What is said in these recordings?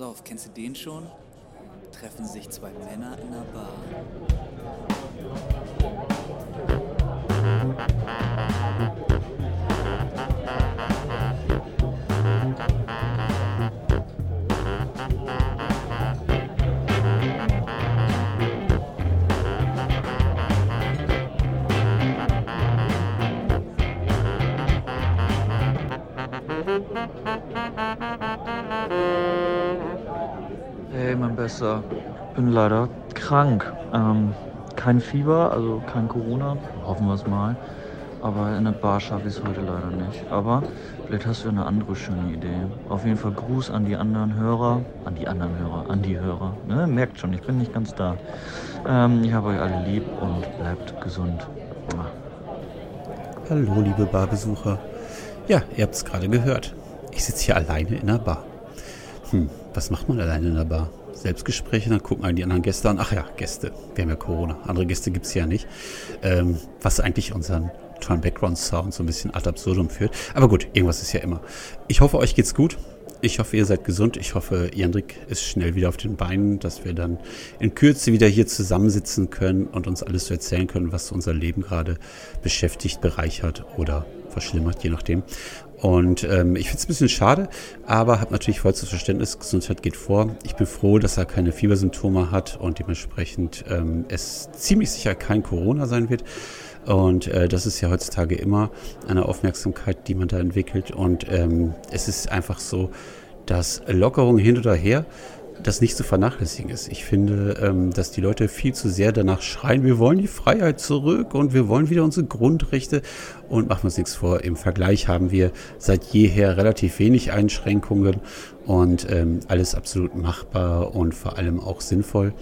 pass auf, kennst du den schon? Treffen sich zwei Männer in einer Bar. Hey, mein Bester. Bin leider krank. Ähm, kein Fieber, also kein Corona. Hoffen wir es mal. Aber in der Bar schaffe ich es heute leider nicht. Aber vielleicht hast du eine andere schöne Idee. Auf jeden Fall Gruß an die anderen Hörer. An die anderen Hörer, an die Hörer. Ne? Merkt schon, ich bin nicht ganz da. Ähm, ich habe euch alle lieb und bleibt gesund. Hallo, liebe Barbesucher. Ja, ihr habt es gerade gehört. Ich sitze hier alleine in der Bar. Hm, was macht man alleine in der Bar? Selbstgespräche, dann gucken einen die anderen Gäste an. Ach ja, Gäste. Wir haben ja Corona. Andere Gäste gibt es ja nicht. Ähm, was eigentlich unseren tollen Background-Sound so ein bisschen ad absurdum führt. Aber gut, irgendwas ist ja immer. Ich hoffe, euch geht's gut. Ich hoffe, ihr seid gesund. Ich hoffe, Jendrik ist schnell wieder auf den Beinen, dass wir dann in Kürze wieder hier zusammensitzen können und uns alles so erzählen können, was unser Leben gerade beschäftigt, bereichert oder verschlimmert, je nachdem. Und ähm, ich finde es ein bisschen schade, aber habe natürlich vollstes Verständnis, Gesundheit geht vor. Ich bin froh, dass er keine Fiebersymptome hat und dementsprechend ähm, es ziemlich sicher kein Corona sein wird. Und äh, das ist ja heutzutage immer eine Aufmerksamkeit, die man da entwickelt. Und ähm, es ist einfach so, dass Lockerung hin oder her das nicht zu vernachlässigen ist. Ich finde, ähm, dass die Leute viel zu sehr danach schreien, wir wollen die Freiheit zurück und wir wollen wieder unsere Grundrechte. Und machen wir uns nichts vor, im Vergleich haben wir seit jeher relativ wenig Einschränkungen und ähm, alles absolut machbar und vor allem auch sinnvoll.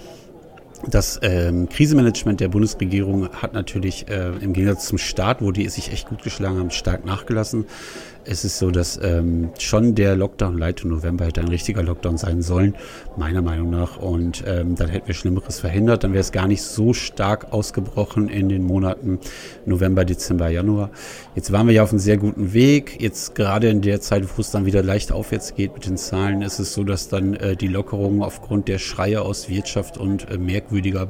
Das ähm, Krisenmanagement der Bundesregierung hat natürlich äh, im Gegensatz zum Staat, wo die sich echt gut geschlagen haben, stark nachgelassen es ist so, dass ähm, schon der Lockdown Light im November hätte ein richtiger Lockdown sein sollen, meiner Meinung nach. Und ähm, dann hätten wir Schlimmeres verhindert. Dann wäre es gar nicht so stark ausgebrochen in den Monaten November, Dezember, Januar. Jetzt waren wir ja auf einem sehr guten Weg. Jetzt gerade in der Zeit, wo es dann wieder leicht aufwärts geht mit den Zahlen, ist es so, dass dann äh, die Lockerungen aufgrund der Schreie aus Wirtschaft und äh, merkwürdiger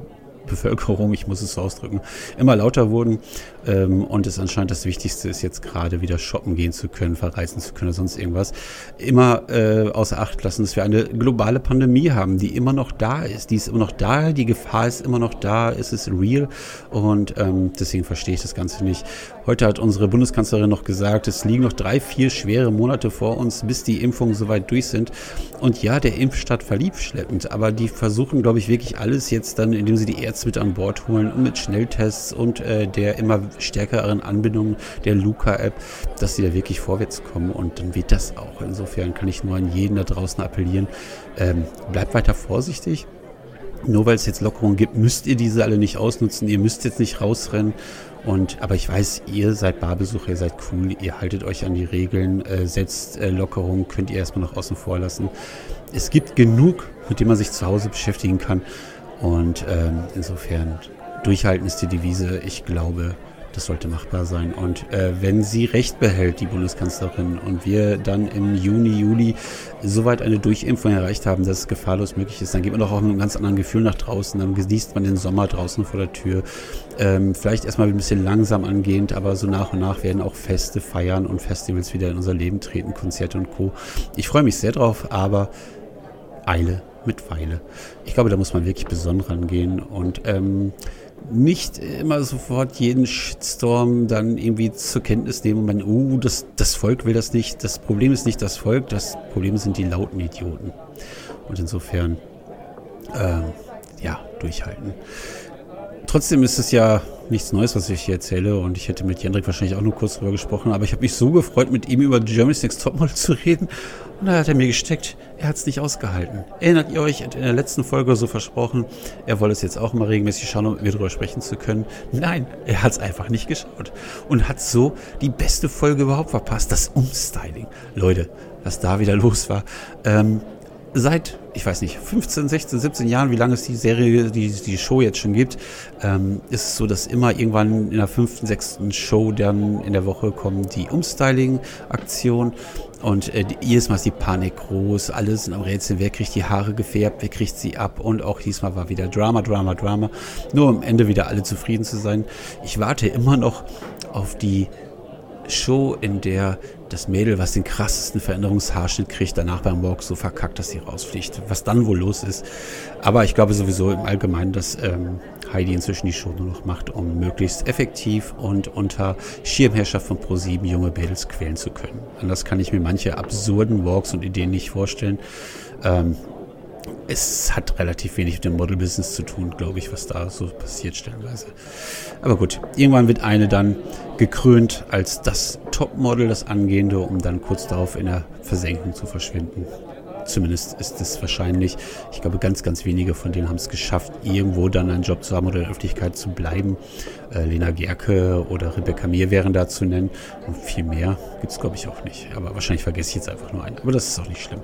Bevölkerung, ich muss es so ausdrücken, immer lauter wurden ähm, und es anscheinend das Wichtigste ist, jetzt gerade wieder shoppen gehen zu können, verreisen zu können oder sonst irgendwas. Immer äh, außer Acht lassen, dass wir eine globale Pandemie haben, die immer noch da ist. Die ist immer noch da, die Gefahr ist immer noch da, es ist real und ähm, deswegen verstehe ich das Ganze nicht. Heute hat unsere Bundeskanzlerin noch gesagt, es liegen noch drei, vier schwere Monate vor uns, bis die Impfungen soweit durch sind. Und ja, der Impfstadt verlief schleppend, aber die versuchen, glaube ich, wirklich alles jetzt dann, indem sie die Ärzte mit an Bord holen und mit Schnelltests und äh, der immer stärkeren Anbindung der Luca-App, dass sie da wirklich vorwärts kommen und dann wird das auch. Insofern kann ich nur an jeden da draußen appellieren, ähm, bleibt weiter vorsichtig. Nur weil es jetzt Lockerungen gibt, müsst ihr diese alle nicht ausnutzen. Ihr müsst jetzt nicht rausrennen. Und, aber ich weiß, ihr seid Barbesucher, ihr seid cool, ihr haltet euch an die Regeln, äh, setzt äh, Lockerungen, könnt ihr erstmal noch außen vor lassen. Es gibt genug, mit dem man sich zu Hause beschäftigen kann. Und ähm, insofern durchhalten ist die Devise. Ich glaube, das sollte machbar sein. Und äh, wenn sie recht behält, die Bundeskanzlerin, und wir dann im Juni, Juli soweit eine Durchimpfung erreicht haben, dass es gefahrlos möglich ist, dann geht man doch auch mit einem ganz anderen Gefühl nach draußen. Dann genießt man den Sommer draußen vor der Tür. Ähm, vielleicht erstmal ein bisschen langsam angehend, aber so nach und nach werden auch Feste, Feiern und Festivals wieder in unser Leben treten, Konzerte und Co. Ich freue mich sehr drauf, aber Eile mit Weile. Ich glaube, da muss man wirklich besonnen rangehen und ähm, nicht immer sofort jeden Shitstorm dann irgendwie zur Kenntnis nehmen und man, uh, das, das Volk will das nicht. Das Problem ist nicht das Volk, das Problem sind die lauten Idioten. Und insofern, äh, ja, durchhalten. Trotzdem ist es ja nichts Neues, was ich hier erzähle und ich hätte mit Jendrik wahrscheinlich auch nur kurz drüber gesprochen, aber ich habe mich so gefreut, mit ihm über Germany's Next Topmodel zu reden und da hat er mir gesteckt, er hat es nicht ausgehalten. Erinnert ihr euch, in der letzten Folge so versprochen, er wolle es jetzt auch mal regelmäßig schauen, um mit mir drüber sprechen zu können. Nein, er hat es einfach nicht geschaut und hat so die beste Folge überhaupt verpasst, das Umstyling. Leute, was da wieder los war. Ähm, seit, ich weiß nicht, 15, 16, 17 Jahren, wie lange es die Serie, die, die Show jetzt schon gibt, ähm, ist es so, dass immer irgendwann in der fünften, sechsten Show dann in der Woche kommt die Umstyling-Aktion und äh, jedes Mal ist die Panik groß, alle sind am Rätseln, wer kriegt die Haare gefärbt, wer kriegt sie ab und auch diesmal war wieder Drama, Drama, Drama, nur am Ende wieder alle zufrieden zu sein. Ich warte immer noch auf die Show, in der das Mädel, was den krassesten Veränderungshaarschnitt kriegt, danach beim Walk so verkackt, dass sie rausfliegt. Was dann wohl los ist. Aber ich glaube sowieso im Allgemeinen, dass ähm, Heidi inzwischen die Show nur noch macht, um möglichst effektiv und unter Schirmherrschaft von Pro7 junge Mädels quälen zu können. Anders kann ich mir manche absurden Walks und Ideen nicht vorstellen. Ähm, es hat relativ wenig mit dem Model-Business zu tun, glaube ich, was da so passiert stellenweise. Aber gut, irgendwann wird eine dann gekrönt als das Topmodel, das Angehende, um dann kurz darauf in der Versenkung zu verschwinden. Zumindest ist es wahrscheinlich. Ich glaube, ganz, ganz wenige von denen haben es geschafft, irgendwo dann einen Job zu haben oder in der Öffentlichkeit zu bleiben. Äh, Lena Gerke oder Rebecca Mir wären da zu nennen. Und viel mehr gibt es, glaube ich, auch nicht. Aber wahrscheinlich vergesse ich jetzt einfach nur einen. Aber das ist auch nicht schlimm.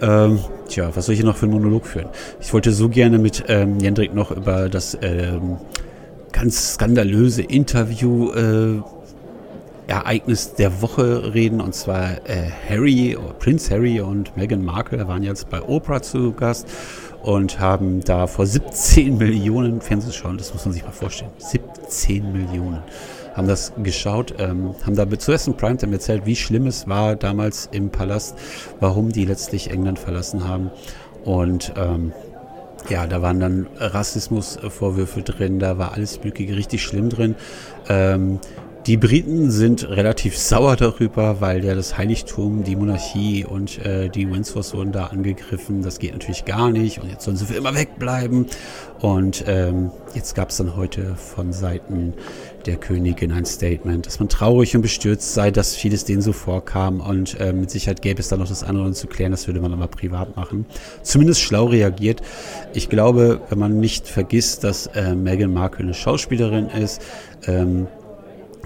Ähm, tja, was soll ich hier noch für einen Monolog führen? Ich wollte so gerne mit ähm, Jendrik noch über das ähm, ganz skandalöse Interview äh, Ereignis der Woche reden, und zwar äh, Harry, Prince Harry und Meghan Markle waren jetzt bei Oprah zu Gast und haben da vor 17 Millionen Fernsehschauen, das muss man sich mal vorstellen, 17 Millionen, haben das geschaut, ähm, haben da zuerst in Primetime erzählt, wie schlimm es war damals im Palast, warum die letztlich England verlassen haben und ähm, ja, da waren dann Rassismusvorwürfe drin, da war alles Mögliche richtig schlimm drin. Ähm, die Briten sind relativ sauer darüber, weil ja das Heiligtum, die Monarchie und äh, die Windsors wurden da angegriffen. Das geht natürlich gar nicht und jetzt sollen sie für immer wegbleiben. Und ähm, jetzt gab es dann heute von Seiten der Königin ein Statement, dass man traurig und bestürzt sei, dass vieles denen so vorkam und äh, mit Sicherheit gäbe es da noch das andere zu klären, das würde man aber privat machen. Zumindest schlau reagiert. Ich glaube, wenn man nicht vergisst, dass äh, Meghan Markle eine Schauspielerin ist, ähm,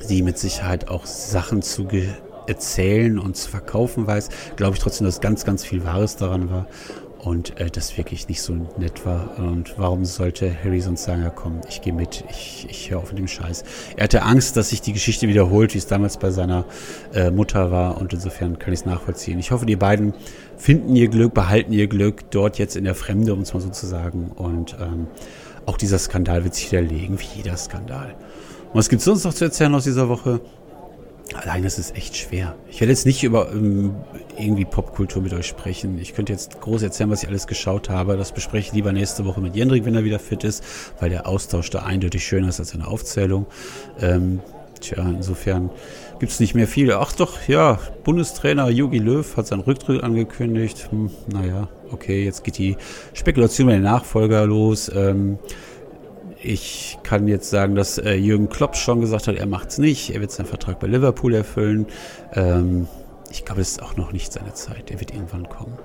sie mit Sicherheit auch Sachen zu erzählen und zu verkaufen weiß, glaube ich trotzdem, dass ganz, ganz viel Wahres daran war und äh, das wirklich nicht so nett war. Und warum sollte Harry sonst sagen, ja komm, ich gehe mit, ich, ich höre auf mit dem Scheiß. Er hatte Angst, dass sich die Geschichte wiederholt, wie es damals bei seiner äh, Mutter war und insofern kann ich es nachvollziehen. Ich hoffe, die beiden finden ihr Glück, behalten ihr Glück dort jetzt in der Fremde, um es mal so zu sagen. Und ähm, auch dieser Skandal wird sich widerlegen, wie jeder Skandal. Und was gibt es sonst noch zu erzählen aus dieser Woche? Allein ist es echt schwer. Ich werde jetzt nicht über ähm, irgendwie Popkultur mit euch sprechen. Ich könnte jetzt groß erzählen, was ich alles geschaut habe. Das bespreche ich lieber nächste Woche mit Jendrik, wenn er wieder fit ist, weil der Austausch da eindeutig schöner ist als eine Aufzählung. Ähm, tja, insofern gibt es nicht mehr viele. Ach doch, ja, Bundestrainer Jogi Löw hat seinen Rücktritt angekündigt. Hm, naja, okay, jetzt geht die Spekulation mit den Nachfolger los. Ähm, ich kann jetzt sagen, dass äh, Jürgen Klopp schon gesagt hat, er macht es nicht. Er wird seinen Vertrag bei Liverpool erfüllen. Ähm, ich glaube, es ist auch noch nicht seine Zeit. Er wird irgendwann kommen.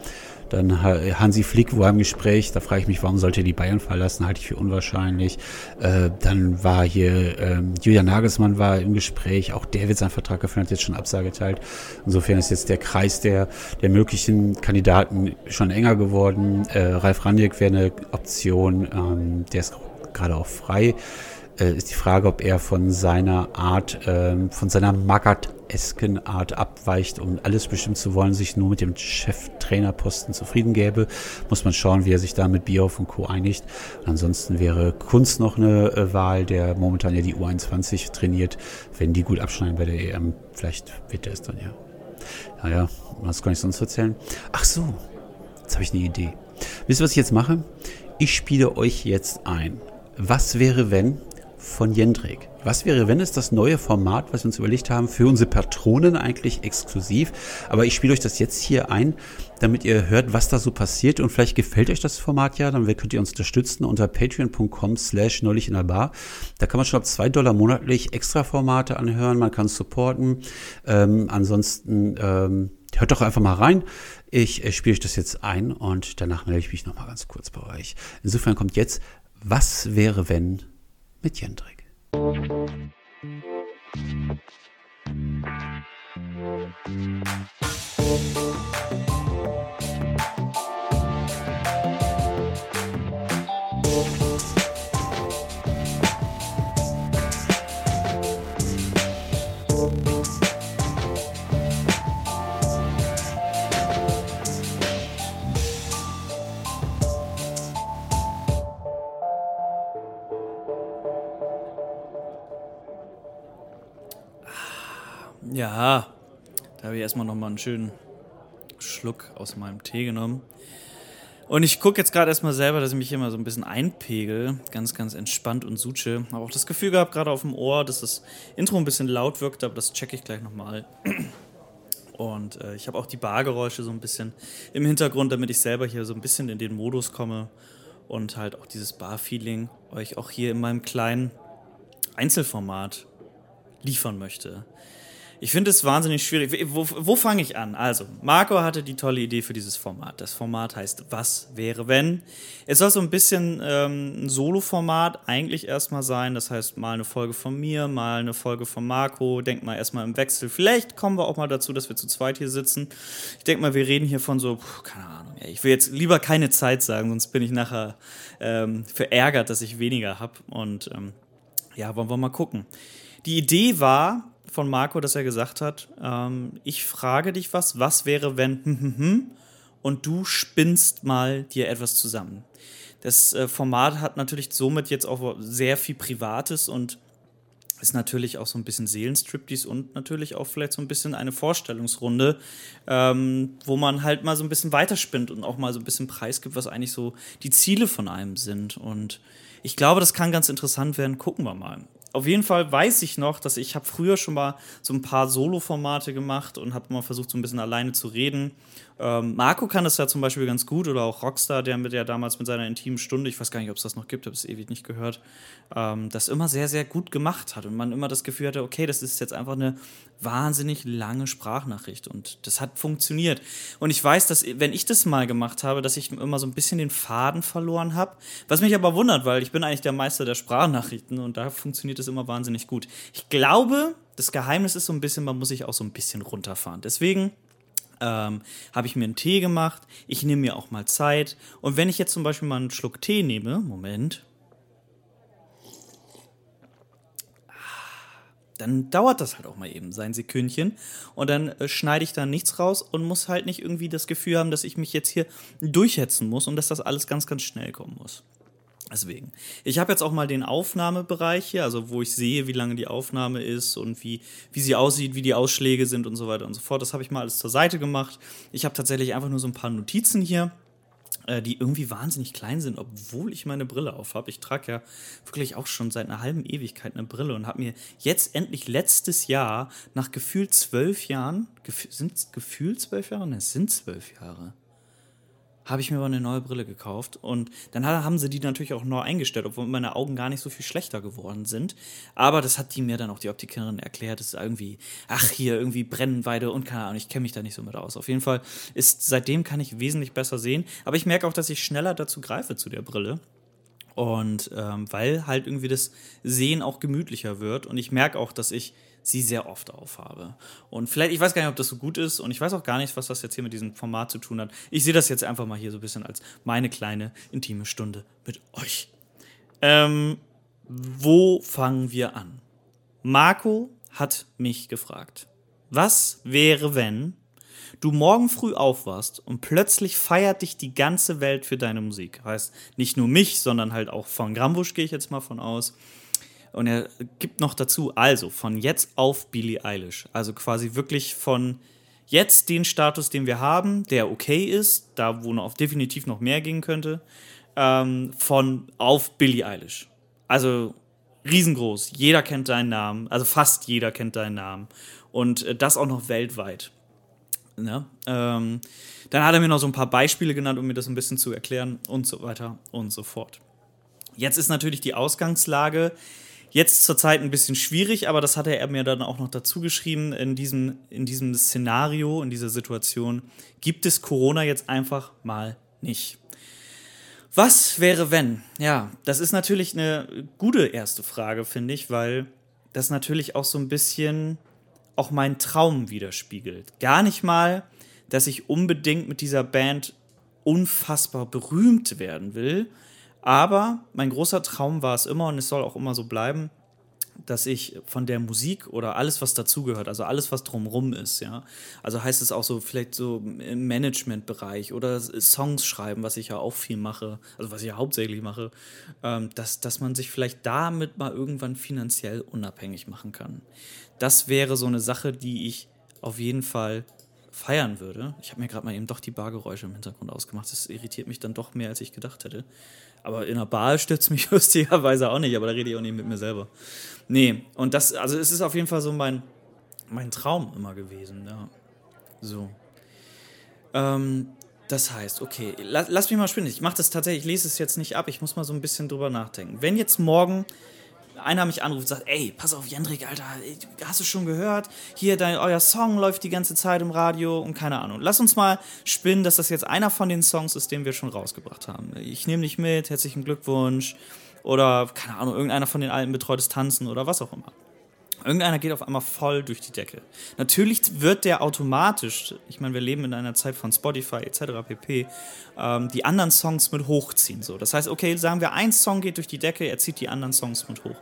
Dann Hansi Flick war im Gespräch, da frage ich mich, warum sollte er die Bayern verlassen, halte ich für unwahrscheinlich. Äh, dann war hier ähm, Julian Nagelsmann war im Gespräch, auch der wird seinen Vertrag erfüllen, hat jetzt schon Absage geteilt. Insofern ist jetzt der Kreis der, der möglichen Kandidaten schon enger geworden. Äh, Ralf Ranjek wäre eine Option, ähm, der ist gerade auch frei. Äh, ist die Frage, ob er von seiner Art, äh, von seiner Magath-esken Art abweicht, um alles bestimmt zu wollen, sich nur mit dem Cheftrainerposten zufrieden gäbe. Muss man schauen, wie er sich da mit Bioff und Co. einigt. Ansonsten wäre Kunz noch eine äh, Wahl, der momentan ja die U21 trainiert. Wenn die gut abschneiden bei der EM, vielleicht wird er es dann ja. Naja, was kann ich sonst erzählen? Ach so, jetzt habe ich eine Idee. Wisst ihr, was ich jetzt mache? Ich spiele euch jetzt ein. Was wäre, wenn von Jendrik. Was wäre, wenn es das neue Format, was wir uns überlegt haben, für unsere Patronen eigentlich exklusiv? Aber ich spiele euch das jetzt hier ein, damit ihr hört, was da so passiert. Und vielleicht gefällt euch das Format ja, dann könnt ihr uns unterstützen unter patreon.com slash neulich in der Bar. Da kann man schon ab zwei Dollar monatlich extra Formate anhören, man kann supporten. Ähm, ansonsten ähm, hört doch einfach mal rein. Ich äh, spiele euch das jetzt ein und danach melde ich mich nochmal ganz kurz bei euch. Insofern kommt jetzt Was wäre wenn mit Jendrik. Ja, erstmal nochmal einen schönen Schluck aus meinem Tee genommen. Und ich gucke jetzt gerade erstmal selber, dass ich mich hier mal so ein bisschen einpegel. Ganz, ganz entspannt und suche. Habe auch das Gefühl gehabt, gerade auf dem Ohr, dass das Intro ein bisschen laut wirkt, aber das checke ich gleich nochmal. Und äh, ich habe auch die Bargeräusche so ein bisschen im Hintergrund, damit ich selber hier so ein bisschen in den Modus komme und halt auch dieses Bar-Feeling euch auch hier in meinem kleinen Einzelformat liefern möchte. Ich finde es wahnsinnig schwierig. Wo, wo fange ich an? Also, Marco hatte die tolle Idee für dieses Format. Das Format heißt Was wäre wenn? Es soll so ein bisschen ähm, ein Solo-Format eigentlich erstmal sein. Das heißt, mal eine Folge von mir, mal eine Folge von Marco. Denkt mal erstmal im Wechsel. Vielleicht kommen wir auch mal dazu, dass wir zu zweit hier sitzen. Ich denke mal, wir reden hier von so, keine Ahnung. Ich will jetzt lieber keine Zeit sagen, sonst bin ich nachher ähm, verärgert, dass ich weniger habe. Und ähm, ja, wollen wir mal gucken. Die Idee war, von Marco, dass er gesagt hat, ähm, ich frage dich was, was wäre, wenn hm, hm, hm, und du spinnst mal dir etwas zusammen. Das äh, Format hat natürlich somit jetzt auch sehr viel Privates und ist natürlich auch so ein bisschen Seelenstriptease und natürlich auch vielleicht so ein bisschen eine Vorstellungsrunde, ähm, wo man halt mal so ein bisschen weiterspinnt und auch mal so ein bisschen preisgibt, was eigentlich so die Ziele von einem sind. Und ich glaube, das kann ganz interessant werden. Gucken wir mal auf jeden Fall weiß ich noch, dass ich habe früher schon mal so ein paar Solo-Formate gemacht und habe mal versucht, so ein bisschen alleine zu reden. Ähm, Marco kann das ja zum Beispiel ganz gut oder auch Rockstar, der mit der damals mit seiner intimen Stunde, ich weiß gar nicht, ob es das noch gibt, habe es ewig nicht gehört, ähm, das immer sehr, sehr gut gemacht hat und man immer das Gefühl hatte, okay, das ist jetzt einfach eine wahnsinnig lange Sprachnachricht und das hat funktioniert. Und ich weiß, dass wenn ich das mal gemacht habe, dass ich immer so ein bisschen den Faden verloren habe, was mich aber wundert, weil ich bin eigentlich der Meister der Sprachnachrichten und da funktioniert es immer wahnsinnig gut. Ich glaube, das Geheimnis ist so ein bisschen, man muss sich auch so ein bisschen runterfahren. Deswegen ähm, habe ich mir einen Tee gemacht. Ich nehme mir auch mal Zeit. Und wenn ich jetzt zum Beispiel mal einen Schluck Tee nehme, Moment, dann dauert das halt auch mal eben sein Sekündchen und dann äh, schneide ich da nichts raus und muss halt nicht irgendwie das Gefühl haben, dass ich mich jetzt hier durchhetzen muss und dass das alles ganz, ganz schnell kommen muss. Deswegen. Ich habe jetzt auch mal den Aufnahmebereich hier, also wo ich sehe, wie lange die Aufnahme ist und wie, wie sie aussieht, wie die Ausschläge sind und so weiter und so fort. Das habe ich mal alles zur Seite gemacht. Ich habe tatsächlich einfach nur so ein paar Notizen hier äh, die irgendwie wahnsinnig klein sind, obwohl ich meine Brille auf habe. Ich trage ja wirklich auch schon seit einer halben Ewigkeit eine Brille und habe mir jetzt endlich letztes Jahr nach gefühlt zwölf Jahren, sind es gefühlt zwölf Jahre? Ne, es sind zwölf Jahre habe ich mir aber eine neue Brille gekauft. Und dann haben sie die natürlich auch neu eingestellt, obwohl meine Augen gar nicht so viel schlechter geworden sind. Aber das hat die mir dann auch die Optikerin erklärt. Das ist irgendwie, ach, hier irgendwie Brennweite und keine Ahnung, ich kenne mich da nicht so mit aus. Auf jeden Fall ist seitdem kann ich wesentlich besser sehen. Aber ich merke auch, dass ich schneller dazu greife zu der Brille. Und ähm, weil halt irgendwie das Sehen auch gemütlicher wird. Und ich merke auch, dass ich sie sehr oft aufhabe. Und vielleicht, ich weiß gar nicht, ob das so gut ist und ich weiß auch gar nicht, was das jetzt hier mit diesem Format zu tun hat. Ich sehe das jetzt einfach mal hier so ein bisschen als meine kleine intime Stunde mit euch. Ähm, wo fangen wir an? Marco hat mich gefragt, was wäre, wenn du morgen früh aufwachst und plötzlich feiert dich die ganze Welt für deine Musik. Heißt, nicht nur mich, sondern halt auch von Grambusch gehe ich jetzt mal von aus. Und er gibt noch dazu, also von jetzt auf Billie Eilish. Also quasi wirklich von jetzt den Status, den wir haben, der okay ist, da wo noch definitiv noch mehr gehen könnte, ähm, von auf Billie Eilish. Also riesengroß. Jeder kennt deinen Namen, also fast jeder kennt deinen Namen. Und äh, das auch noch weltweit. Ne? Ähm, dann hat er mir noch so ein paar Beispiele genannt, um mir das ein bisschen zu erklären und so weiter und so fort. Jetzt ist natürlich die Ausgangslage Jetzt zurzeit ein bisschen schwierig, aber das hatte er mir dann auch noch dazu geschrieben. In diesem, in diesem Szenario, in dieser Situation, gibt es Corona jetzt einfach mal nicht. Was wäre, wenn? Ja, das ist natürlich eine gute erste Frage, finde ich, weil das natürlich auch so ein bisschen auch meinen Traum widerspiegelt. Gar nicht mal, dass ich unbedingt mit dieser Band unfassbar berühmt werden will, aber mein großer Traum war es immer und es soll auch immer so bleiben, dass ich von der Musik oder alles, was dazugehört, also alles, was drumrum ist, ja. Also heißt es auch so, vielleicht so im Managementbereich oder Songs schreiben, was ich ja auch viel mache, also was ich ja hauptsächlich mache, ähm, dass, dass man sich vielleicht damit mal irgendwann finanziell unabhängig machen kann. Das wäre so eine Sache, die ich auf jeden Fall feiern würde. Ich habe mir gerade mal eben doch die Bargeräusche im Hintergrund ausgemacht. Das irritiert mich dann doch mehr, als ich gedacht hätte. Aber in einer Bar stürzt mich lustigerweise auch nicht, aber da rede ich auch nicht mit mir selber. Nee, und das, also es ist auf jeden Fall so mein, mein Traum immer gewesen, ja. So. Ähm, das heißt, okay, lass, lass mich mal spinnen. Ich mache das tatsächlich, ich lese es jetzt nicht ab, ich muss mal so ein bisschen drüber nachdenken. Wenn jetzt morgen einer mich anruft und sagt, ey, pass auf, Jendrik, Alter, hast du schon gehört? Hier, dein, euer Song läuft die ganze Zeit im Radio und keine Ahnung. Lass uns mal spinnen, dass das jetzt einer von den Songs ist, den wir schon rausgebracht haben. Ich nehme dich mit, herzlichen Glückwunsch. Oder, keine Ahnung, irgendeiner von den alten betreutes Tanzen oder was auch immer. Irgendeiner geht auf einmal voll durch die Decke. Natürlich wird der automatisch, ich meine, wir leben in einer Zeit von Spotify etc. pp, ähm, die anderen Songs mit hochziehen. So. Das heißt, okay, sagen wir, ein Song geht durch die Decke, er zieht die anderen Songs mit hoch.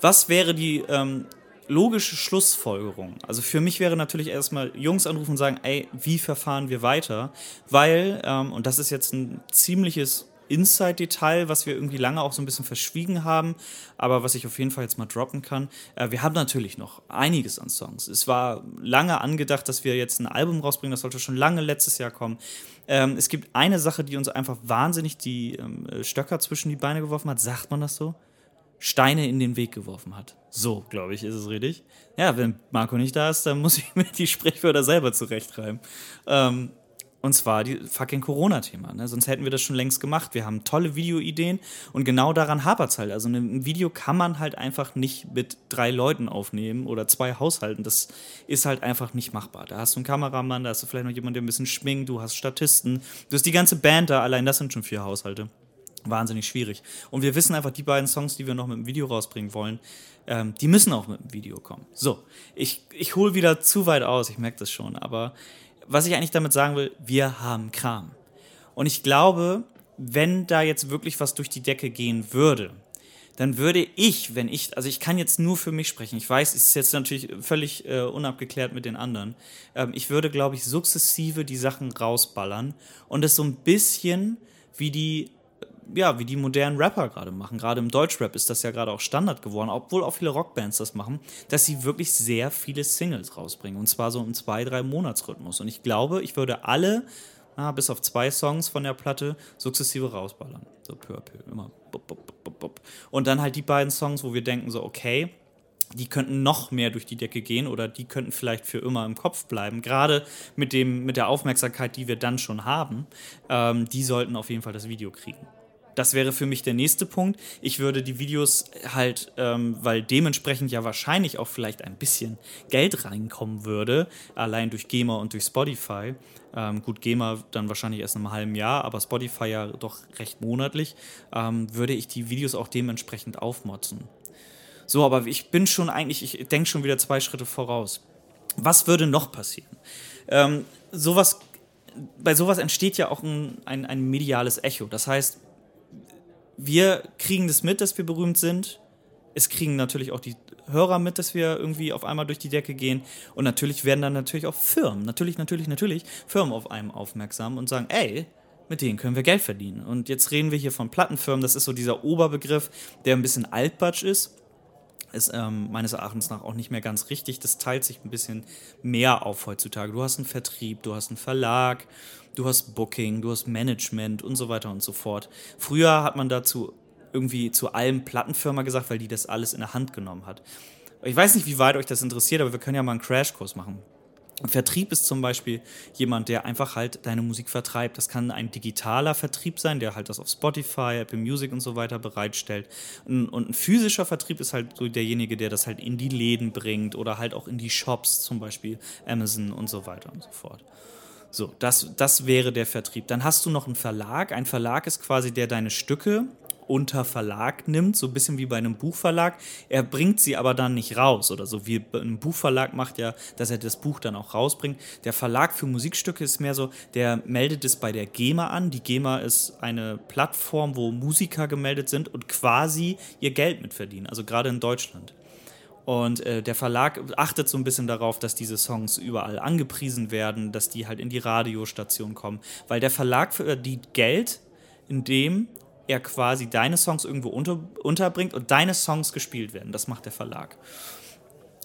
Was wäre die ähm, logische Schlussfolgerung? Also für mich wäre natürlich erstmal Jungs anrufen und sagen, ey, wie verfahren wir weiter? Weil, ähm, und das ist jetzt ein ziemliches Inside-Detail, was wir irgendwie lange auch so ein bisschen verschwiegen haben, aber was ich auf jeden Fall jetzt mal droppen kann. Äh, wir haben natürlich noch einiges an Songs. Es war lange angedacht, dass wir jetzt ein Album rausbringen, das sollte schon lange letztes Jahr kommen. Ähm, es gibt eine Sache, die uns einfach wahnsinnig die ähm, Stöcker zwischen die Beine geworfen hat. Sagt man das so? Steine in den Weg geworfen hat. So, glaube ich, ist es richtig. Ja, wenn Marco nicht da ist, dann muss ich mir die Sprichwörter selber zurechtreiben. Ähm, und zwar die fucking Corona-Thema. Ne? Sonst hätten wir das schon längst gemacht. Wir haben tolle Videoideen und genau daran hapert es halt. Also ein Video kann man halt einfach nicht mit drei Leuten aufnehmen oder zwei Haushalten. Das ist halt einfach nicht machbar. Da hast du einen Kameramann, da hast du vielleicht noch jemanden, der ein bisschen schminkt, du hast Statisten, du hast die ganze Band da, allein das sind schon vier Haushalte. Wahnsinnig schwierig. Und wir wissen einfach, die beiden Songs, die wir noch mit dem Video rausbringen wollen, ähm, die müssen auch mit dem Video kommen. So, ich, ich hole wieder zu weit aus, ich merke das schon, aber was ich eigentlich damit sagen will, wir haben Kram. Und ich glaube, wenn da jetzt wirklich was durch die Decke gehen würde, dann würde ich, wenn ich, also ich kann jetzt nur für mich sprechen, ich weiß, es ist jetzt natürlich völlig äh, unabgeklärt mit den anderen, ähm, ich würde, glaube ich, sukzessive die Sachen rausballern und es so ein bisschen wie die ja, wie die modernen Rapper gerade machen. Gerade im Deutschrap ist das ja gerade auch Standard geworden, obwohl auch viele Rockbands das machen, dass sie wirklich sehr viele Singles rausbringen. Und zwar so im zwei, drei Monatsrhythmus. Und ich glaube, ich würde alle, ah, bis auf zwei Songs von der Platte, sukzessive rausballern. So peu à peu, immer. Bup, bup, bup, Und dann halt die beiden Songs, wo wir denken, so, okay, die könnten noch mehr durch die Decke gehen oder die könnten vielleicht für immer im Kopf bleiben. Gerade mit, dem, mit der Aufmerksamkeit, die wir dann schon haben, ähm, die sollten auf jeden Fall das Video kriegen. Das wäre für mich der nächste Punkt. Ich würde die Videos halt, ähm, weil dementsprechend ja wahrscheinlich auch vielleicht ein bisschen Geld reinkommen würde, allein durch GEMA und durch Spotify. Ähm, gut, GEMA dann wahrscheinlich erst in einem halben Jahr, aber Spotify ja doch recht monatlich, ähm, würde ich die Videos auch dementsprechend aufmotzen. So, aber ich bin schon eigentlich, ich denke schon wieder zwei Schritte voraus. Was würde noch passieren? Ähm, sowas, bei sowas entsteht ja auch ein, ein, ein mediales Echo. Das heißt, wir kriegen das mit, dass wir berühmt sind. Es kriegen natürlich auch die Hörer mit, dass wir irgendwie auf einmal durch die Decke gehen. Und natürlich werden dann natürlich auch Firmen, natürlich, natürlich, natürlich, Firmen auf einem aufmerksam und sagen, ey, mit denen können wir Geld verdienen. Und jetzt reden wir hier von Plattenfirmen, das ist so dieser Oberbegriff, der ein bisschen altbatsch ist. Ist ähm, meines Erachtens nach auch nicht mehr ganz richtig. Das teilt sich ein bisschen mehr auf heutzutage. Du hast einen Vertrieb, du hast einen Verlag du hast Booking, du hast Management und so weiter und so fort. Früher hat man dazu irgendwie zu allem Plattenfirma gesagt, weil die das alles in der Hand genommen hat. Ich weiß nicht, wie weit euch das interessiert, aber wir können ja mal einen Crashkurs machen. Vertrieb ist zum Beispiel jemand, der einfach halt deine Musik vertreibt. Das kann ein digitaler Vertrieb sein, der halt das auf Spotify, Apple Music und so weiter bereitstellt. Und ein physischer Vertrieb ist halt so derjenige, der das halt in die Läden bringt oder halt auch in die Shops, zum Beispiel Amazon und so weiter und so fort. So, das, das wäre der Vertrieb. Dann hast du noch einen Verlag. Ein Verlag ist quasi, der deine Stücke unter Verlag nimmt, so ein bisschen wie bei einem Buchverlag. Er bringt sie aber dann nicht raus oder so wie ein Buchverlag macht ja, dass er das Buch dann auch rausbringt. Der Verlag für Musikstücke ist mehr so, der meldet es bei der GEMA an. Die GEMA ist eine Plattform, wo Musiker gemeldet sind und quasi ihr Geld mitverdienen, also gerade in Deutschland. Und äh, der Verlag achtet so ein bisschen darauf, dass diese Songs überall angepriesen werden, dass die halt in die Radiostation kommen. Weil der Verlag verdient Geld, indem er quasi deine Songs irgendwo unter, unterbringt und deine Songs gespielt werden. Das macht der Verlag.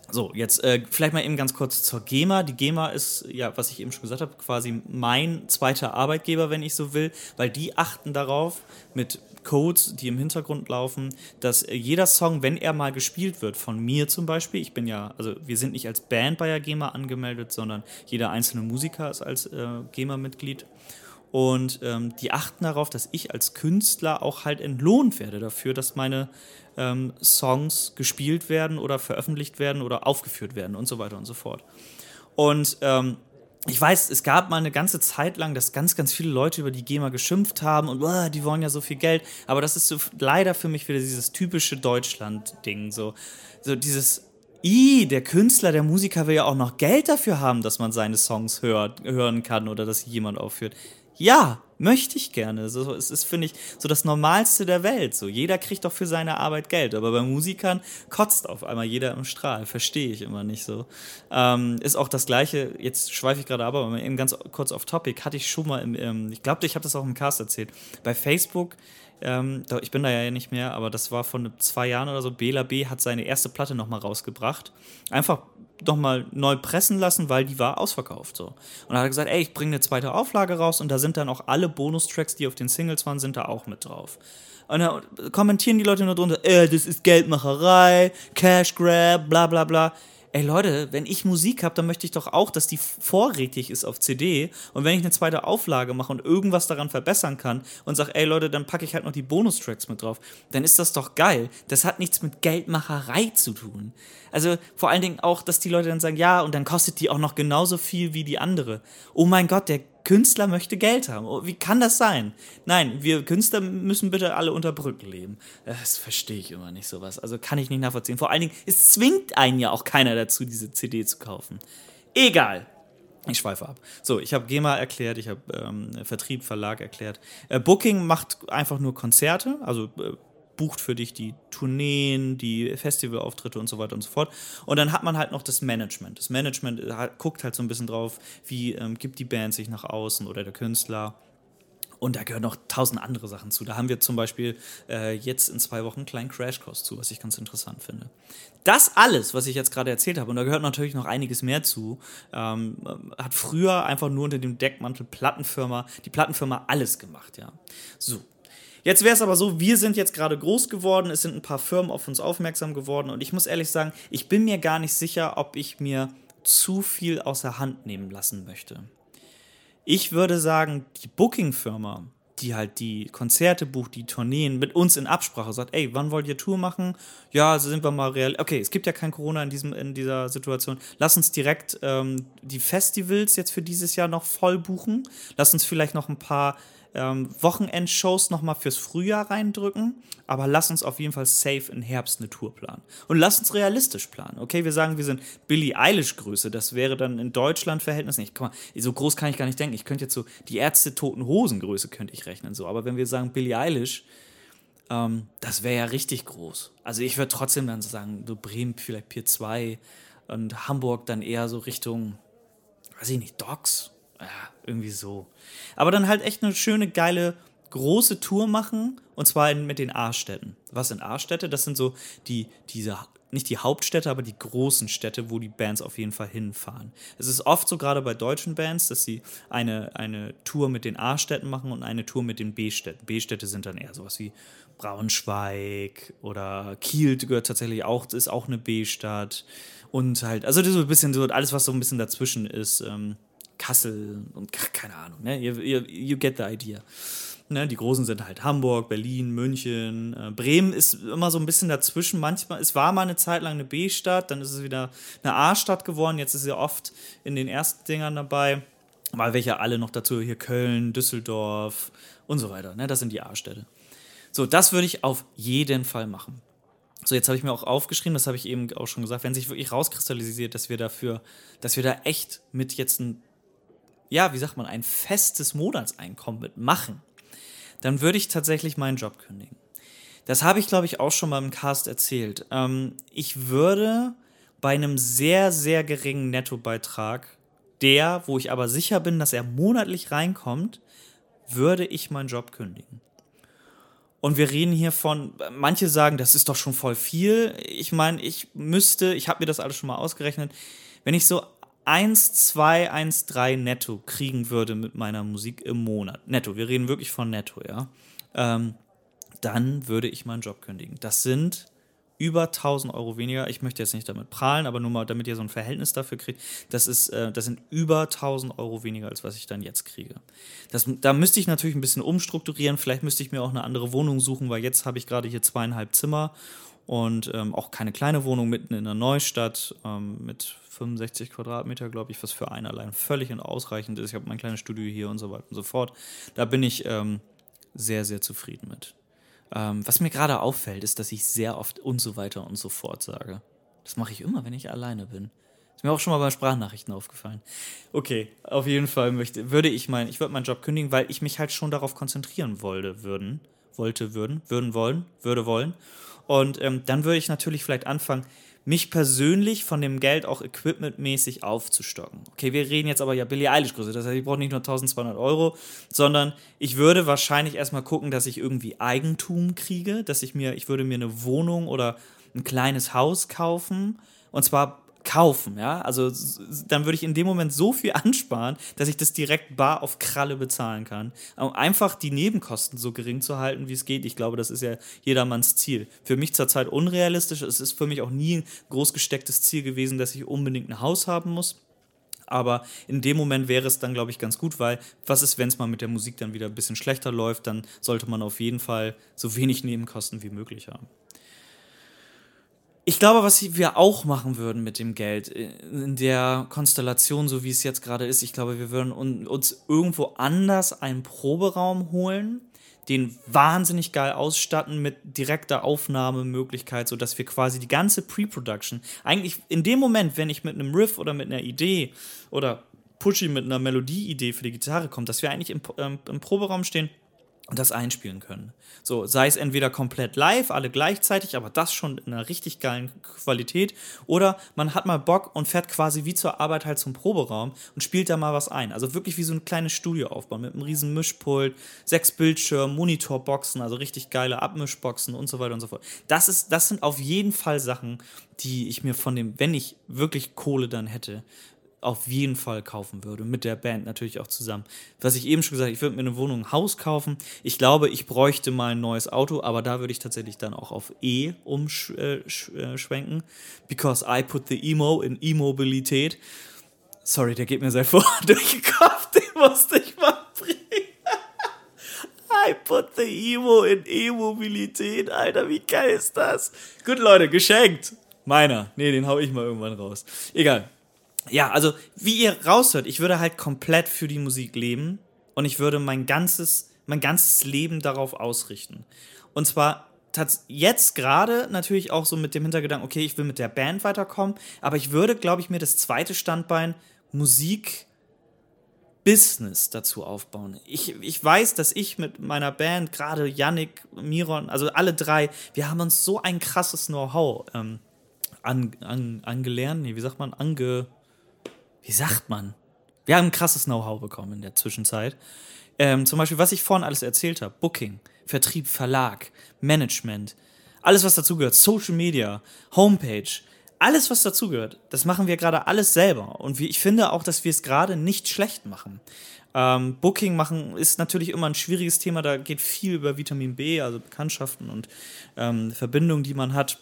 So, jetzt äh, vielleicht mal eben ganz kurz zur GEMA. Die GEMA ist, ja, was ich eben schon gesagt habe, quasi mein zweiter Arbeitgeber, wenn ich so will, weil die achten darauf mit Codes, die im Hintergrund laufen, dass jeder Song, wenn er mal gespielt wird, von mir zum Beispiel, ich bin ja, also wir sind nicht als Band bei der GEMA angemeldet, sondern jeder einzelne Musiker ist als äh, GEMA-Mitglied. Und ähm, die achten darauf, dass ich als Künstler auch halt entlohnt werde dafür, dass meine ähm, Songs gespielt werden oder veröffentlicht werden oder aufgeführt werden und so weiter und so fort. Und ähm, ich weiß, es gab mal eine ganze Zeit lang, dass ganz, ganz viele Leute über die GEMA geschimpft haben und oh, die wollen ja so viel Geld. Aber das ist so leider für mich wieder dieses typische Deutschland-Ding. So, so dieses, I, der Künstler, der Musiker will ja auch noch Geld dafür haben, dass man seine Songs hört, hören kann oder dass jemand aufführt. Ja, möchte ich gerne. So, es ist, finde ich, so das Normalste der Welt. So, jeder kriegt doch für seine Arbeit Geld. Aber bei Musikern kotzt auf einmal jeder im Strahl. Verstehe ich immer nicht so. Ähm, ist auch das Gleiche, jetzt schweife ich gerade ab, aber eben ganz kurz auf Topic, hatte ich schon mal im, im ich glaube, ich habe das auch im Cast erzählt. Bei Facebook ähm, ich bin da ja nicht mehr, aber das war vor zwei Jahren oder so. Bela B hat seine erste Platte nochmal rausgebracht. Einfach nochmal neu pressen lassen, weil die war ausverkauft. So. Und dann hat er gesagt, ey, ich bringe eine zweite Auflage raus und da sind dann auch alle Bonustracks, die auf den Singles waren, sind da auch mit drauf. Und dann kommentieren die Leute nur drunter, äh, das ist Geldmacherei, Cash Grab, bla bla bla ey Leute, wenn ich Musik habe, dann möchte ich doch auch, dass die vorrätig ist auf CD. Und wenn ich eine zweite Auflage mache und irgendwas daran verbessern kann und sage, ey Leute, dann packe ich halt noch die Bonustracks mit drauf, dann ist das doch geil. Das hat nichts mit Geldmacherei zu tun. Also vor allen Dingen auch, dass die Leute dann sagen, ja, und dann kostet die auch noch genauso viel wie die andere. Oh mein Gott, der Künstler möchte Geld haben. Oh, wie kann das sein? Nein, wir Künstler müssen bitte alle unter Brücken leben. Das verstehe ich immer nicht sowas. Also kann ich nicht nachvollziehen. Vor allen Dingen, es zwingt einen ja auch keiner dazu, diese CD zu kaufen. Egal. Ich schweife ab. So, ich habe GEMA erklärt, ich habe ähm, Vertrieb, Verlag erklärt. Äh, Booking macht einfach nur Konzerte, also äh, bucht für dich die Tourneen, die Festivalauftritte und so weiter und so fort. Und dann hat man halt noch das Management. Das Management äh, guckt halt so ein bisschen drauf, wie ähm, gibt die Band sich nach außen oder der Künstler. Und da gehören noch tausend andere Sachen zu. Da haben wir zum Beispiel äh, jetzt in zwei Wochen einen kleinen Crashkurs zu, was ich ganz interessant finde. Das alles, was ich jetzt gerade erzählt habe, und da gehört natürlich noch einiges mehr zu, ähm, hat früher einfach nur unter dem Deckmantel Plattenfirma, die Plattenfirma alles gemacht, ja. So, Jetzt wäre es aber so, wir sind jetzt gerade groß geworden, es sind ein paar Firmen auf uns aufmerksam geworden und ich muss ehrlich sagen, ich bin mir gar nicht sicher, ob ich mir zu viel aus der Hand nehmen lassen möchte. Ich würde sagen, die Booking-Firma, die halt die Konzerte bucht, die Tourneen mit uns in Absprache sagt, ey, wann wollt ihr Tour machen? Ja, also sind wir mal real. Okay, es gibt ja kein Corona in, diesem, in dieser Situation. Lass uns direkt ähm, die Festivals jetzt für dieses Jahr noch voll buchen. Lass uns vielleicht noch ein paar ähm, Wochenendshows nochmal fürs Frühjahr reindrücken, aber lass uns auf jeden Fall safe im Herbst eine Tour planen. Und lass uns realistisch planen. Okay, wir sagen, wir sind Billie Eilish-Größe. Das wäre dann in Deutschland Verhältnis nicht. Guck mal, so groß kann ich gar nicht denken. Ich könnte jetzt so die Ärzte Toten Hosen Größe könnte ich rechnen. So. Aber wenn wir sagen Billie Eilish, ähm, das wäre ja richtig groß. Also ich würde trotzdem dann sagen, so Bremen vielleicht Pier 2 und Hamburg dann eher so Richtung, weiß ich nicht, Docks. Ja, irgendwie so. Aber dann halt echt eine schöne, geile, große Tour machen. Und zwar in, mit den A-Städten. Was sind A-Städte? Das sind so die, diese, nicht die Hauptstädte, aber die großen Städte, wo die Bands auf jeden Fall hinfahren. Es ist oft so, gerade bei deutschen Bands, dass sie eine, eine Tour mit den A-Städten machen und eine Tour mit den B-Städten. B-Städte sind dann eher sowas wie Braunschweig oder Kiel gehört tatsächlich auch, ist auch eine B-Stadt. Und halt, also das ist so ein bisschen so alles, was so ein bisschen dazwischen ist. Ähm, Kassel und keine Ahnung, ne? You, you, you get the idea. Ne, die großen sind halt Hamburg, Berlin, München. Äh, Bremen ist immer so ein bisschen dazwischen. Manchmal, es war mal eine Zeit lang eine B-Stadt, dann ist es wieder eine A-Stadt geworden. Jetzt ist sie oft in den ersten Dingern dabei. Mal welche alle noch dazu, hier Köln, Düsseldorf und so weiter. Ne, das sind die A-Städte. So, das würde ich auf jeden Fall machen. So, jetzt habe ich mir auch aufgeschrieben, das habe ich eben auch schon gesagt, wenn sich wirklich rauskristallisiert, dass wir dafür, dass wir da echt mit jetzt ein ja, wie sagt man, ein festes Monatseinkommen mitmachen, dann würde ich tatsächlich meinen Job kündigen. Das habe ich, glaube ich, auch schon mal im Cast erzählt. Ähm, ich würde bei einem sehr, sehr geringen Nettobeitrag, der, wo ich aber sicher bin, dass er monatlich reinkommt, würde ich meinen Job kündigen. Und wir reden hier von, manche sagen, das ist doch schon voll viel. Ich meine, ich müsste, ich habe mir das alles schon mal ausgerechnet, wenn ich so 1, 2, 1, 3 netto kriegen würde mit meiner Musik im Monat, netto, wir reden wirklich von netto, ja, ähm, dann würde ich meinen Job kündigen. Das sind über 1000 Euro weniger. Ich möchte jetzt nicht damit prahlen, aber nur mal, damit ihr so ein Verhältnis dafür kriegt. Das, ist, äh, das sind über 1000 Euro weniger, als was ich dann jetzt kriege. Das, da müsste ich natürlich ein bisschen umstrukturieren. Vielleicht müsste ich mir auch eine andere Wohnung suchen, weil jetzt habe ich gerade hier zweieinhalb Zimmer und ähm, auch keine kleine Wohnung mitten in der Neustadt ähm, mit 65 Quadratmeter, glaube ich, was für einen allein völlig ausreichend ist. Ich habe mein kleines Studio hier und so weiter und so fort. Da bin ich ähm, sehr, sehr zufrieden mit. Ähm, was mir gerade auffällt, ist, dass ich sehr oft und so weiter und so fort sage. Das mache ich immer, wenn ich alleine bin. Ist mir auch schon mal bei Sprachnachrichten aufgefallen. Okay, auf jeden Fall möchte, würde ich mein, ich würde meinen Job kündigen, weil ich mich halt schon darauf konzentrieren wollte, würden, wollte, würden, würden wollen, würde wollen. Und ähm, dann würde ich natürlich vielleicht anfangen, mich persönlich von dem Geld auch equipmentmäßig aufzustocken. Okay, wir reden jetzt aber ja Billie Eilish Größe, das heißt, ich brauche nicht nur 1200 Euro, sondern ich würde wahrscheinlich erstmal gucken, dass ich irgendwie Eigentum kriege, dass ich mir, ich würde mir eine Wohnung oder ein kleines Haus kaufen und zwar kaufen, ja. Also dann würde ich in dem Moment so viel ansparen, dass ich das direkt bar auf Kralle bezahlen kann. Um einfach die Nebenkosten so gering zu halten, wie es geht. Ich glaube, das ist ja jedermanns Ziel. Für mich zurzeit unrealistisch. Es ist für mich auch nie ein groß gestecktes Ziel gewesen, dass ich unbedingt ein Haus haben muss. Aber in dem Moment wäre es dann, glaube ich, ganz gut, weil was ist, wenn es mal mit der Musik dann wieder ein bisschen schlechter läuft, dann sollte man auf jeden Fall so wenig Nebenkosten wie möglich haben. Ich glaube, was wir auch machen würden mit dem Geld, äh, in der Konstellation, so wie es jetzt gerade ist, ich glaube, wir würden uns irgendwo anders einen Proberaum holen, den wahnsinnig geil ausstatten mit direkter Aufnahmemöglichkeit, sodass wir quasi die ganze Pre-Production, eigentlich in dem Moment, wenn ich mit einem Riff oder mit einer Idee oder Pushy mit einer Melodie-Idee für die Gitarre kommt, dass wir eigentlich im, ähm, im Proberaum stehen das einspielen können. So, sei es entweder komplett live, alle gleichzeitig, aber das schon in einer richtig geilen Qualität, oder man hat mal Bock und fährt quasi wie zur Arbeit halt zum Proberaum und spielt da mal was ein. Also wirklich wie so ein kleines Studio aufbauen mit einem riesen Mischpult, sechs Bildschirmen, Monitorboxen, also richtig geile Abmischboxen und so weiter und so fort. Das ist, das sind auf jeden Fall Sachen, die ich mir von dem, wenn ich wirklich Kohle dann hätte, auf jeden Fall kaufen würde. Mit der Band natürlich auch zusammen. Was ich eben schon gesagt habe, ich würde mir eine Wohnung, ein Haus kaufen. Ich glaube, ich bräuchte mal ein neues Auto, aber da würde ich tatsächlich dann auch auf E umschwenken. Because I put the Emo in E-Mobilität. Sorry, der geht mir seit vor durch den Kopf, den musste ich mal bringen. I put the Emo in E-Mobilität. Alter, wie geil ist das? Gut, Leute, geschenkt. Meiner. Nee, den hau ich mal irgendwann raus. Egal ja, also wie ihr raushört, ich würde halt komplett für die Musik leben und ich würde mein ganzes, mein ganzes Leben darauf ausrichten. Und zwar jetzt gerade natürlich auch so mit dem Hintergedanken, okay, ich will mit der Band weiterkommen, aber ich würde, glaube ich, mir das zweite Standbein Musik Business dazu aufbauen. Ich, ich weiß, dass ich mit meiner Band, gerade Yannick, Miron, also alle drei, wir haben uns so ein krasses Know-how ähm, an, an, angelernt, nee, wie sagt man, ange, wie sagt man? Wir haben ein krasses Know-how bekommen in der Zwischenzeit. Ähm, zum Beispiel, was ich vorhin alles erzählt habe: Booking, Vertrieb, Verlag, Management, alles, was dazugehört, Social Media, Homepage, alles, was dazugehört, das machen wir gerade alles selber. Und ich finde auch, dass wir es gerade nicht schlecht machen. Ähm, Booking machen ist natürlich immer ein schwieriges Thema, da geht viel über Vitamin B, also Bekanntschaften und ähm, Verbindungen, die man hat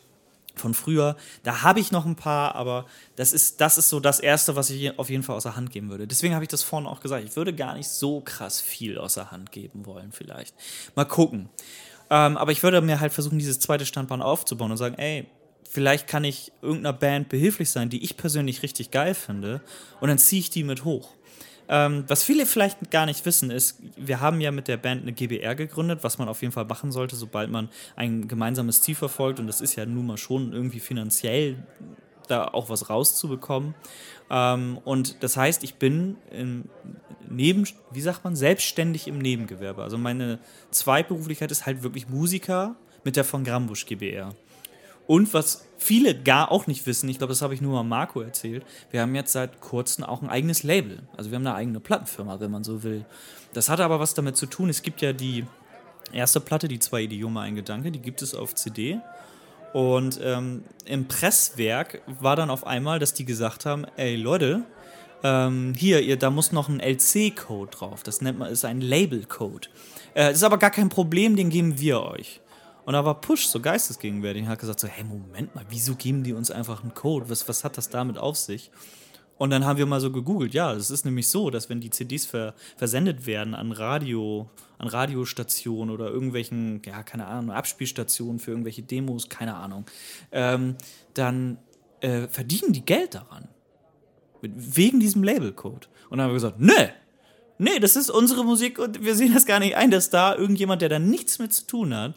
von früher. Da habe ich noch ein paar, aber das ist, das ist so das Erste, was ich auf jeden Fall außer Hand geben würde. Deswegen habe ich das vorhin auch gesagt. Ich würde gar nicht so krass viel außer Hand geben wollen, vielleicht. Mal gucken. Ähm, aber ich würde mir halt versuchen, dieses zweite Standbein aufzubauen und sagen, ey, vielleicht kann ich irgendeiner Band behilflich sein, die ich persönlich richtig geil finde, und dann ziehe ich die mit hoch. Ähm, was viele vielleicht gar nicht wissen, ist, wir haben ja mit der Band eine GBR gegründet, was man auf jeden Fall machen sollte, sobald man ein gemeinsames Ziel verfolgt. Und das ist ja nun mal schon irgendwie finanziell da auch was rauszubekommen. Ähm, und das heißt, ich bin im Neben, wie sagt man, selbstständig im Nebengewerbe. Also meine Zweitberuflichkeit ist halt wirklich Musiker mit der von Grambusch GBR. Und was viele gar auch nicht wissen, ich glaube, das habe ich nur mal Marco erzählt, wir haben jetzt seit kurzem auch ein eigenes Label. Also wir haben eine eigene Plattenfirma, wenn man so will. Das hat aber was damit zu tun, es gibt ja die erste Platte, die zwei Idiome, ein Gedanke, die gibt es auf CD. Und ähm, im Presswerk war dann auf einmal, dass die gesagt haben, ey Leute, ähm, hier, ihr, da muss noch ein LC-Code drauf. Das nennt man, ist ein Label-Code. Äh, ist aber gar kein Problem, den geben wir euch. Und da war Push so geistesgegenwärtig und hat gesagt so, hey, Moment mal, wieso geben die uns einfach einen Code? Was, was hat das damit auf sich? Und dann haben wir mal so gegoogelt, ja, es ist nämlich so, dass wenn die CDs ver versendet werden an Radio, an Radiostationen oder irgendwelchen, ja, keine Ahnung, Abspielstationen für irgendwelche Demos, keine Ahnung, ähm, dann äh, verdienen die Geld daran. Wegen diesem Labelcode. Und dann haben wir gesagt, nee, nee, das ist unsere Musik und wir sehen das gar nicht ein, dass da irgendjemand, der da nichts mit zu tun hat,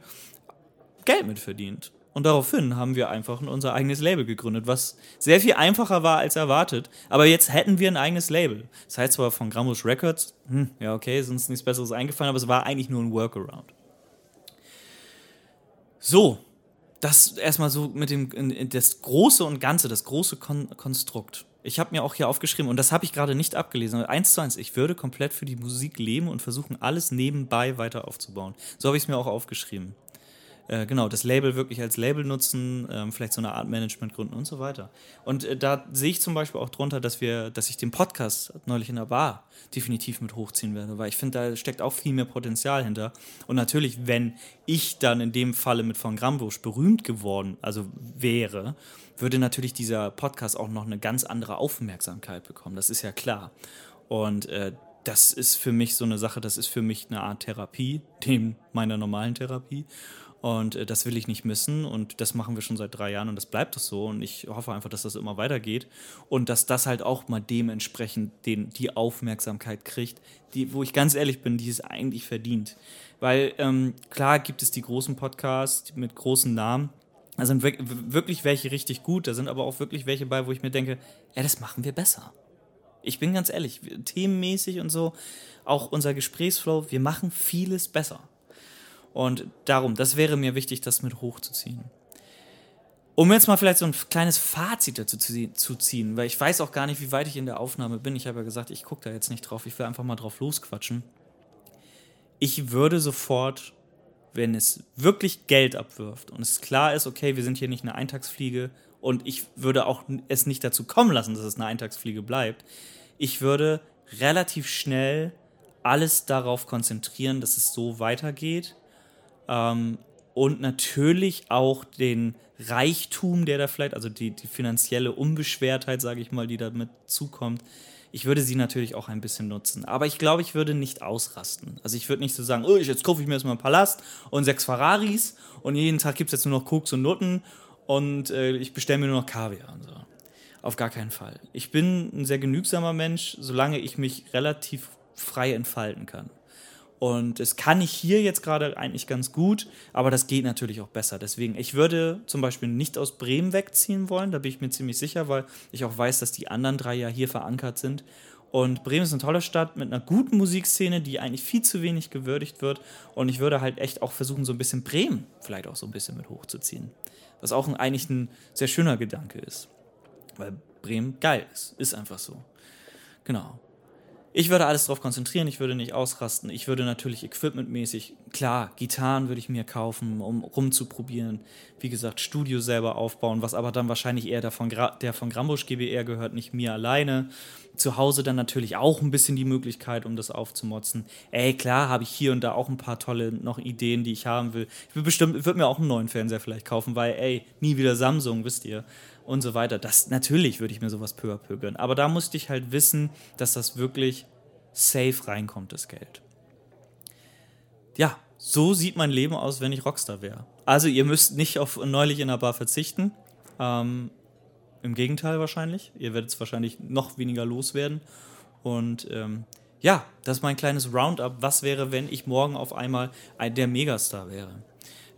Geld mit verdient. Und daraufhin haben wir einfach unser eigenes Label gegründet, was sehr viel einfacher war als erwartet. Aber jetzt hätten wir ein eigenes Label. Das heißt zwar von Grammus Records, hm, ja okay, ist uns nichts Besseres eingefallen, aber es war eigentlich nur ein Workaround. So, das erstmal so mit dem, das Große und Ganze, das große Kon Konstrukt. Ich habe mir auch hier aufgeschrieben, und das habe ich gerade nicht abgelesen, eins zu eins, ich würde komplett für die Musik leben und versuchen, alles nebenbei weiter aufzubauen. So habe ich es mir auch aufgeschrieben. Äh, genau, das Label wirklich als Label nutzen, ähm, vielleicht so eine Art Management gründen und so weiter. Und äh, da sehe ich zum Beispiel auch drunter, dass wir, dass ich den Podcast neulich in der Bar definitiv mit hochziehen werde, weil ich finde, da steckt auch viel mehr Potenzial hinter. Und natürlich, wenn ich dann in dem Falle mit von Grambusch berühmt geworden, also wäre, würde natürlich dieser Podcast auch noch eine ganz andere Aufmerksamkeit bekommen. Das ist ja klar. Und äh, das ist für mich so eine Sache, das ist für mich eine Art Therapie, neben meiner normalen Therapie. Und äh, das will ich nicht missen. Und das machen wir schon seit drei Jahren und das bleibt es so. Und ich hoffe einfach, dass das immer weitergeht. Und dass das halt auch mal dementsprechend den, die Aufmerksamkeit kriegt, die, wo ich ganz ehrlich bin, die es eigentlich verdient. Weil ähm, klar gibt es die großen Podcasts mit großen Namen. Da sind wirklich welche richtig gut. Da sind aber auch wirklich welche bei, wo ich mir denke, ja, das machen wir besser. Ich bin ganz ehrlich, themenmäßig und so, auch unser Gesprächsflow, wir machen vieles besser. Und darum, das wäre mir wichtig, das mit hochzuziehen. Um jetzt mal vielleicht so ein kleines Fazit dazu zu ziehen, weil ich weiß auch gar nicht, wie weit ich in der Aufnahme bin. Ich habe ja gesagt, ich gucke da jetzt nicht drauf, ich will einfach mal drauf losquatschen. Ich würde sofort, wenn es wirklich Geld abwirft und es klar ist, okay, wir sind hier nicht eine Eintagsfliege und ich würde auch es nicht dazu kommen lassen, dass es eine Eintagsfliege bleibt, ich würde relativ schnell alles darauf konzentrieren, dass es so weitergeht ähm, und natürlich auch den Reichtum, der da vielleicht, also die, die finanzielle Unbeschwertheit, sage ich mal, die damit zukommt. Ich würde sie natürlich auch ein bisschen nutzen. Aber ich glaube, ich würde nicht ausrasten. Also ich würde nicht so sagen, oh, jetzt kaufe ich mir erstmal einen Palast und sechs Ferraris und jeden Tag gibt es jetzt nur noch Koks und Nutten und äh, ich bestelle mir nur noch Kaviar und so. Auf gar keinen Fall. Ich bin ein sehr genügsamer Mensch, solange ich mich relativ frei entfalten kann. Und es kann ich hier jetzt gerade eigentlich ganz gut, aber das geht natürlich auch besser. Deswegen, ich würde zum Beispiel nicht aus Bremen wegziehen wollen, da bin ich mir ziemlich sicher, weil ich auch weiß, dass die anderen drei ja hier verankert sind. Und Bremen ist eine tolle Stadt mit einer guten Musikszene, die eigentlich viel zu wenig gewürdigt wird. Und ich würde halt echt auch versuchen, so ein bisschen Bremen vielleicht auch so ein bisschen mit hochzuziehen. Was auch ein, eigentlich ein sehr schöner Gedanke ist. Weil Bremen geil ist. Ist einfach so. Genau. Ich würde alles darauf konzentrieren, ich würde nicht ausrasten. Ich würde natürlich equipmentmäßig, klar, Gitarren würde ich mir kaufen, um rumzuprobieren. Wie gesagt, Studio selber aufbauen, was aber dann wahrscheinlich eher der von, Gra der von Grambusch GBR gehört, nicht mir alleine. Zu Hause dann natürlich auch ein bisschen die Möglichkeit, um das aufzumotzen. Ey, klar, habe ich hier und da auch ein paar tolle noch Ideen, die ich haben will. Ich würde bestimmt, würde mir auch einen neuen Fernseher vielleicht kaufen, weil, ey, nie wieder Samsung, wisst ihr und so weiter. Das natürlich würde ich mir sowas peu à peu gönnen. Aber da musste ich halt wissen, dass das wirklich safe reinkommt, das Geld. Ja, so sieht mein Leben aus, wenn ich Rockstar wäre. Also ihr müsst nicht auf neulich in der Bar verzichten. Ähm, Im Gegenteil wahrscheinlich. Ihr werdet es wahrscheinlich noch weniger loswerden. Und ähm, ja, das ist mein kleines Roundup. Was wäre, wenn ich morgen auf einmal ein, der Megastar wäre?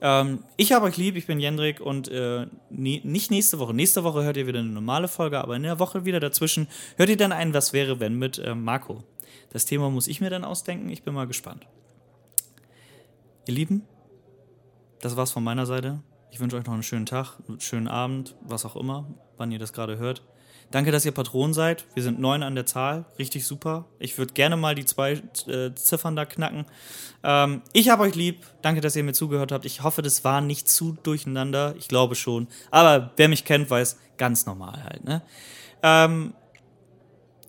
Ähm, ich habe euch lieb, ich bin Jendrik und äh, nie, nicht nächste Woche. Nächste Woche hört ihr wieder eine normale Folge, aber in der Woche wieder dazwischen hört ihr dann ein Was wäre, wenn mit äh, Marco. Das Thema muss ich mir dann ausdenken, ich bin mal gespannt. Ihr Lieben, das war's von meiner Seite. Ich wünsche euch noch einen schönen Tag, einen schönen Abend, was auch immer, wann ihr das gerade hört. Danke, dass ihr Patron seid. Wir sind neun an der Zahl. Richtig super. Ich würde gerne mal die zwei äh, Ziffern da knacken. Ähm, ich habe euch lieb. Danke, dass ihr mir zugehört habt. Ich hoffe, das war nicht zu durcheinander. Ich glaube schon. Aber wer mich kennt, weiß, ganz normal halt. Ne? Ähm,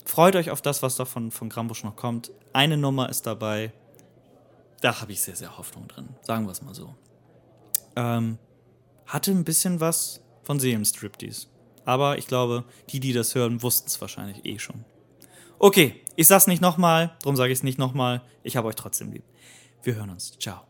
freut euch auf das, was da von, von Grambusch noch kommt. Eine Nummer ist dabei. Da habe ich sehr, sehr Hoffnung drin. Sagen wir es mal so. Ähm, hatte ein bisschen was von Seelenstriptease. Aber ich glaube, die, die das hören, wussten es wahrscheinlich eh schon. Okay, ich sag's nicht nochmal, darum sage ich es nicht nochmal. Ich habe euch trotzdem lieb. Wir hören uns. Ciao.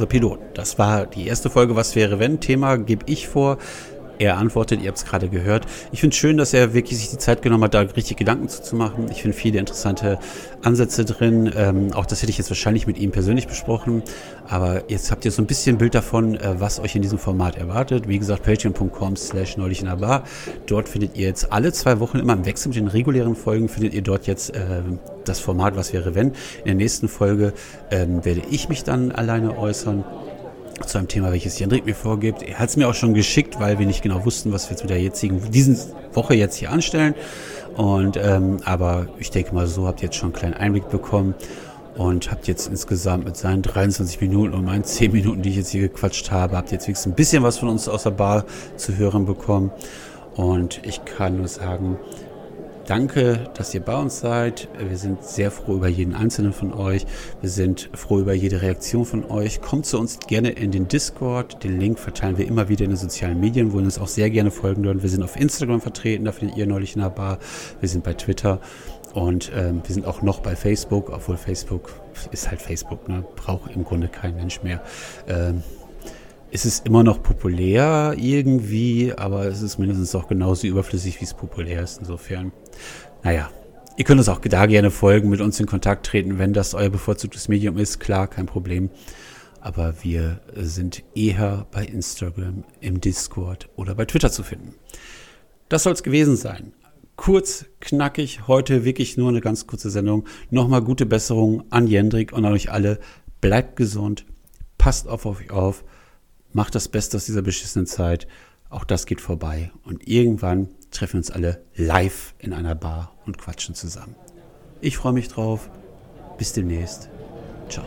Unser Pilot. Das war die erste Folge Was wäre wenn? Thema gebe ich vor. Er antwortet, ihr habt es gerade gehört. Ich finde es schön, dass er wirklich sich die Zeit genommen hat, da richtig Gedanken zu, zu machen. Ich finde viele interessante Ansätze drin. Ähm, auch das hätte ich jetzt wahrscheinlich mit ihm persönlich besprochen. Aber jetzt habt ihr so ein bisschen Bild davon, äh, was euch in diesem Format erwartet. Wie gesagt, patreon.com slash neulich in der Bar. Dort findet ihr jetzt alle zwei Wochen immer im Wechsel mit den regulären Folgen, findet ihr dort jetzt äh, das Format Was wäre wenn. In der nächsten Folge ähm, werde ich mich dann alleine äußern zu einem Thema, welches Jendrik mir vorgibt. Er hat es mir auch schon geschickt, weil wir nicht genau wussten, was wir jetzt mit der jetzigen, diesen Woche jetzt hier anstellen. Und ähm, aber ich denke mal, so habt ihr jetzt schon einen kleinen Einblick bekommen und habt jetzt insgesamt mit seinen 23 Minuten und meinen 10 Minuten, die ich jetzt hier gequatscht habe, habt jetzt wenigstens ein bisschen was von uns aus der Bar zu hören bekommen. Und ich kann nur sagen, Danke, dass ihr bei uns seid. Wir sind sehr froh über jeden einzelnen von euch. Wir sind froh über jede Reaktion von euch. Kommt zu uns gerne in den Discord. Den Link verteilen wir immer wieder in den sozialen Medien, wo ihr uns auch sehr gerne folgen dürft. Wir sind auf Instagram vertreten, da findet ihr neulich in der Bar. Wir sind bei Twitter und ähm, wir sind auch noch bei Facebook, obwohl Facebook ist halt Facebook, ne? braucht im Grunde kein Mensch mehr. Ähm, es ist immer noch populär irgendwie, aber es ist mindestens auch genauso überflüssig, wie es populär ist. Insofern, naja, ihr könnt uns auch da gerne folgen, mit uns in Kontakt treten, wenn das euer bevorzugtes Medium ist. Klar, kein Problem. Aber wir sind eher bei Instagram, im Discord oder bei Twitter zu finden. Das soll es gewesen sein. Kurz, knackig, heute wirklich nur eine ganz kurze Sendung. Nochmal gute Besserung an Jendrik und an euch alle. Bleibt gesund, passt auf euch auf macht das Beste aus dieser beschissenen Zeit. Auch das geht vorbei. Und irgendwann treffen uns alle live in einer Bar und quatschen zusammen. Ich freue mich drauf. Bis demnächst. Ciao.